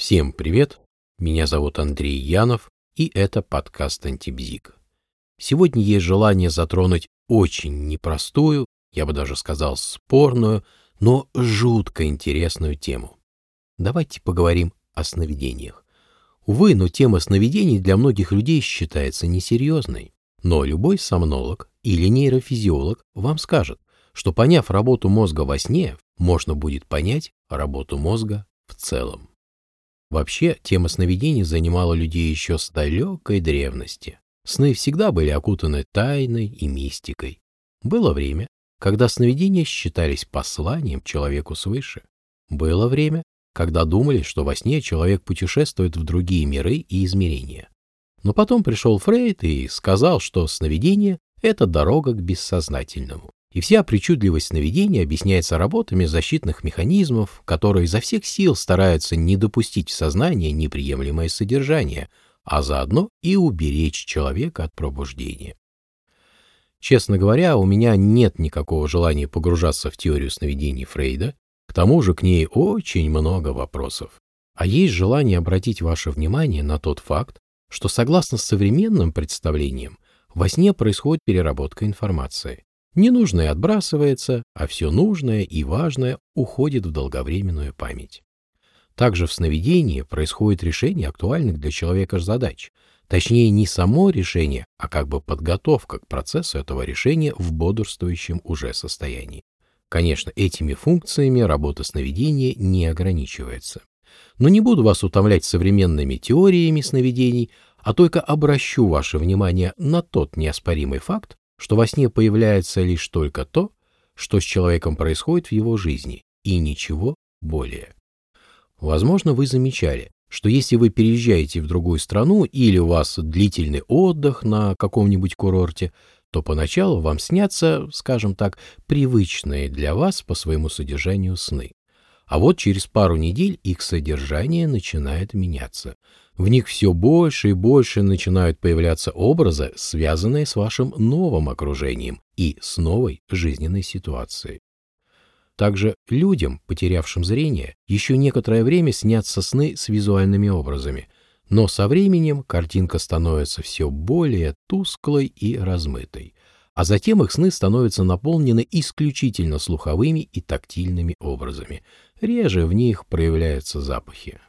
Всем привет! Меня зовут Андрей Янов, и это подкаст «Антибзик». Сегодня есть желание затронуть очень непростую, я бы даже сказал спорную, но жутко интересную тему. Давайте поговорим о сновидениях. Увы, но тема сновидений для многих людей считается несерьезной. Но любой сомнолог или нейрофизиолог вам скажет, что поняв работу мозга во сне, можно будет понять работу мозга в целом. Вообще, тема сновидений занимала людей еще с далекой древности. Сны всегда были окутаны тайной и мистикой. Было время, когда сновидения считались посланием человеку свыше. Было время, когда думали, что во сне человек путешествует в другие миры и измерения. Но потом пришел Фрейд и сказал, что сновидение — это дорога к бессознательному. И вся причудливость сновидения объясняется работами защитных механизмов, которые изо всех сил стараются не допустить в сознание неприемлемое содержание, а заодно и уберечь человека от пробуждения. Честно говоря, у меня нет никакого желания погружаться в теорию сновидений Фрейда, к тому же к ней очень много вопросов. А есть желание обратить ваше внимание на тот факт, что согласно современным представлениям, во сне происходит переработка информации. Ненужное отбрасывается, а все нужное и важное уходит в долговременную память. Также в сновидении происходит решение актуальных для человека задач. Точнее, не само решение, а как бы подготовка к процессу этого решения в бодрствующем уже состоянии. Конечно, этими функциями работа сновидения не ограничивается. Но не буду вас утомлять современными теориями сновидений, а только обращу ваше внимание на тот неоспоримый факт, что во сне появляется лишь только то, что с человеком происходит в его жизни, и ничего более. Возможно, вы замечали, что если вы переезжаете в другую страну или у вас длительный отдых на каком-нибудь курорте, то поначалу вам снятся, скажем так, привычные для вас по своему содержанию сны. А вот через пару недель их содержание начинает меняться. В них все больше и больше начинают появляться образы, связанные с вашим новым окружением и с новой жизненной ситуацией. Также людям, потерявшим зрение, еще некоторое время снятся сны с визуальными образами, но со временем картинка становится все более тусклой и размытой, а затем их сны становятся наполнены исключительно слуховыми и тактильными образами, реже в них проявляются запахи.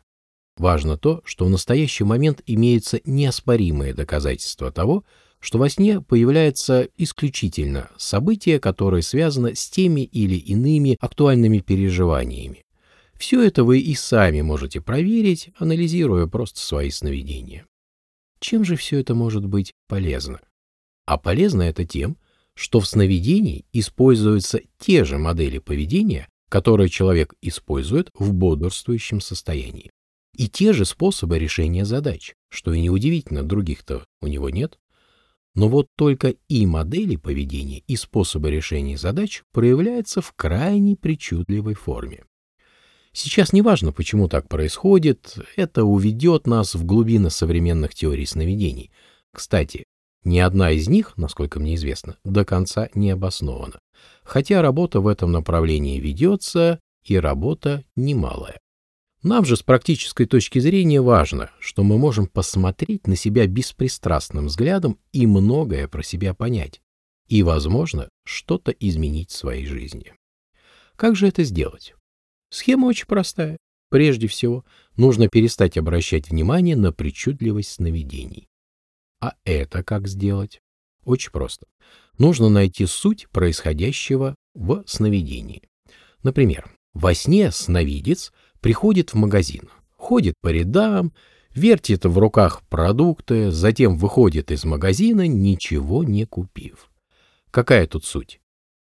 Важно то, что в настоящий момент имеются неоспоримые доказательства того, что во сне появляется исключительно событие, которое связано с теми или иными актуальными переживаниями. Все это вы и сами можете проверить, анализируя просто свои сновидения. Чем же все это может быть полезно? А полезно это тем, что в сновидении используются те же модели поведения, которые человек использует в бодрствующем состоянии. И те же способы решения задач, что и неудивительно, других-то у него нет. Но вот только и модели поведения, и способы решения задач проявляются в крайне причудливой форме. Сейчас не важно, почему так происходит, это уведет нас в глубины современных теорий сновидений. Кстати, ни одна из них, насколько мне известно, до конца не обоснована. Хотя работа в этом направлении ведется, и работа немалая. Нам же с практической точки зрения важно, что мы можем посмотреть на себя беспристрастным взглядом и многое про себя понять. И, возможно, что-то изменить в своей жизни. Как же это сделать? Схема очень простая. Прежде всего, нужно перестать обращать внимание на причудливость сновидений. А это как сделать? Очень просто. Нужно найти суть происходящего в сновидении. Например, во сне сновидец приходит в магазин, ходит по рядам, вертит в руках продукты, затем выходит из магазина, ничего не купив. Какая тут суть?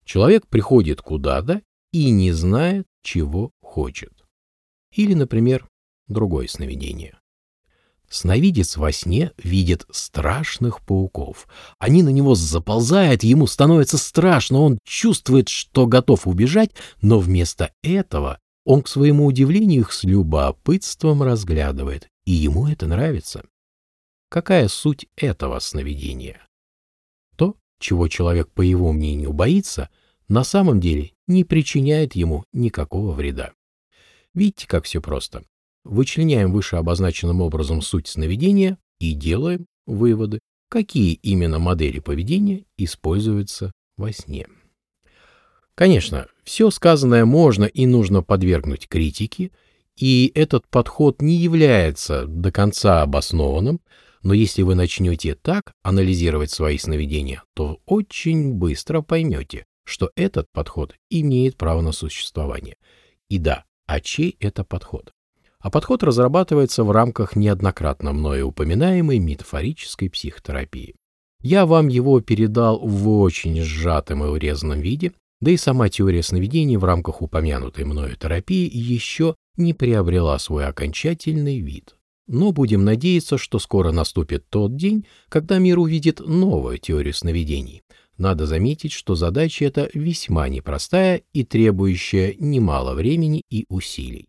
Человек приходит куда-то и не знает, чего хочет. Или, например, другое сновидение. Сновидец во сне видит страшных пауков. Они на него заползают, ему становится страшно, он чувствует, что готов убежать, но вместо этого он, к своему удивлению, их с любопытством разглядывает, и ему это нравится. Какая суть этого сновидения? То, чего человек, по его мнению, боится, на самом деле не причиняет ему никакого вреда. Видите, как все просто. Вычленяем выше обозначенным образом суть сновидения и делаем выводы, какие именно модели поведения используются во сне. Конечно, все сказанное можно и нужно подвергнуть критике, и этот подход не является до конца обоснованным, но если вы начнете так анализировать свои сновидения, то очень быстро поймете, что этот подход имеет право на существование. И да, а чей это подход? А подход разрабатывается в рамках неоднократно мною упоминаемой метафорической психотерапии. Я вам его передал в очень сжатом и урезанном виде, да и сама теория сновидений в рамках упомянутой мною терапии еще не приобрела свой окончательный вид. Но будем надеяться, что скоро наступит тот день, когда мир увидит новую теорию сновидений. Надо заметить, что задача эта весьма непростая и требующая немало времени и усилий.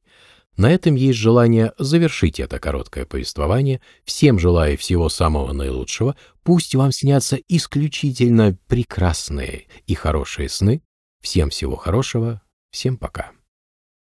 На этом есть желание завершить это короткое повествование. Всем желаю всего самого наилучшего. Пусть вам снятся исключительно прекрасные и хорошие сны. Всем всего хорошего. Всем пока.